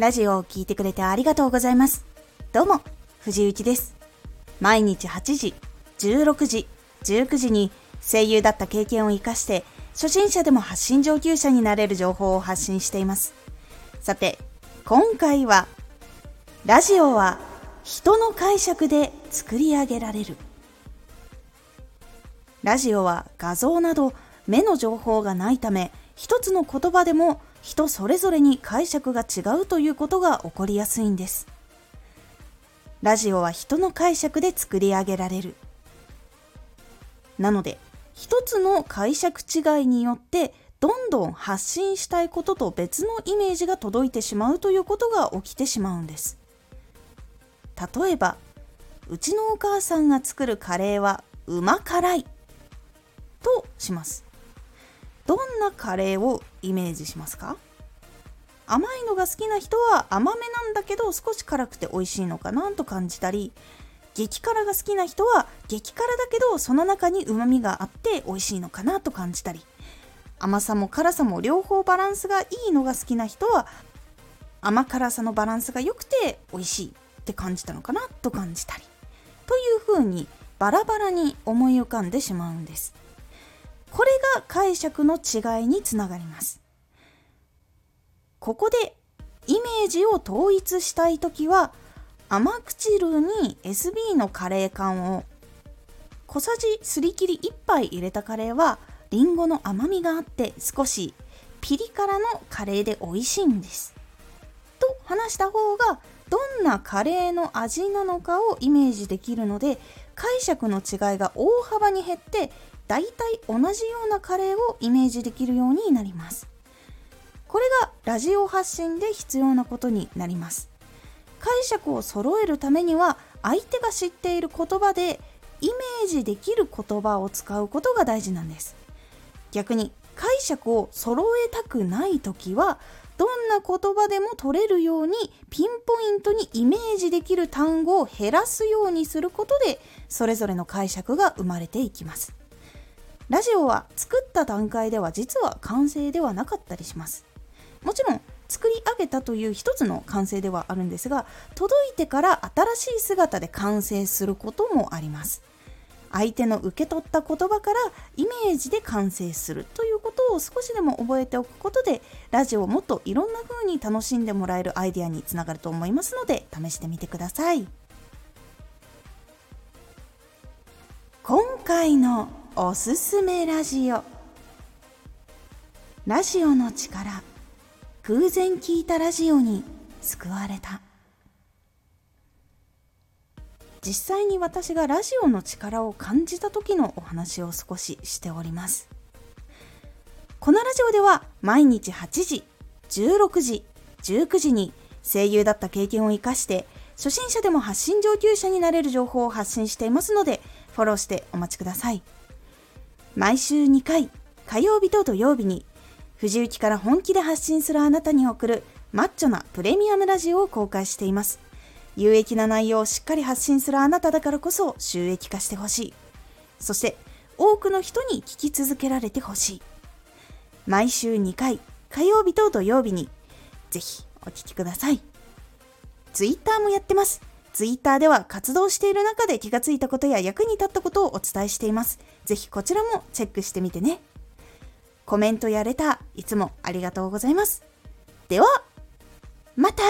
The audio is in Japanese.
ラジオを聴いてくれてありがとうございます。どうも、藤幸です。毎日8時、16時、19時に声優だった経験を活かして、初心者でも発信上級者になれる情報を発信しています。さて、今回は、ラジオは人の解釈で作り上げられる。ラジオは画像など目の情報がないため、一つの言葉でも人それぞれに解釈が違うということが起こりやすいんです。ラジオは人の解釈で作り上げられる。なので、一つの解釈違いによってどんどん発信したいことと別のイメージが届いてしまうということが起きてしまうんです。例えば、うちのお母さんが作るカレーはうま辛いとします。どんなカレーをイメージしますか？甘いのが好きな人は甘めなんだけど少し辛くて美味しいのかなと感じたり激辛が好きな人は激辛だけどその中にうまみがあって美味しいのかなと感じたり甘さも辛さも両方バランスがいいのが好きな人は甘辛さのバランスが良くて美味しいって感じたのかなと感じたりというふうにバラバラに思い浮かんでしまうんです。これが解釈の違いにつながりますここでイメージを統一したい時は甘口ルに SB のカレー缶を小さじすり切り1杯入れたカレーはりんごの甘みがあって少しピリ辛のカレーで美味しいんです。と話した方がどんなカレーの味なのかをイメージできるので解釈の違いが大幅に減って大体同じようなカレーをイメージできるようになります。これがラジオ発信で必要なことになります。解釈を揃えるためには相手が知っている言葉でイメージできる言葉を使うことが大事なんです逆に解釈を揃えたくない時はどんな言葉でも取れるようにピンポイントにイメージできる単語を減らすようにすることでそれぞれの解釈が生まれていきます。ラジオは作った段階では実は完成ではなかったりします。もちろん作り上げたという一つの完成ではあるんですが届いてから新しい姿で完成することもあります。相手の受け取った言葉からイメージで完成するといことを少しでも覚えておくことでラジオをもっといろんな風に楽しんでもらえるアイデアにつながると思いますので試してみてください。今回のおすすめラジオ。ラジオの力偶然聞いたラジオに救われた。実際に私がラジオの力を感じた時のお話を少ししております。このラジオでは毎日8時16時19時に声優だった経験を生かして初心者でも発信上級者になれる情報を発信していますのでフォローしてお待ちください毎週2回火曜日と土曜日に藤雪から本気で発信するあなたに送るマッチョなプレミアムラジオを公開しています。有益な内容をしっかり発信するあなただからこそ収益化してほしい。そして多くの人に聞き続けられてほしい。毎週2回、火曜日と土曜日にぜひお聴きください。Twitter もやってます。Twitter では活動している中で気がついたことや役に立ったことをお伝えしています。ぜひこちらもチェックしてみてね。コメントやレター、いつもありがとうございます。では、また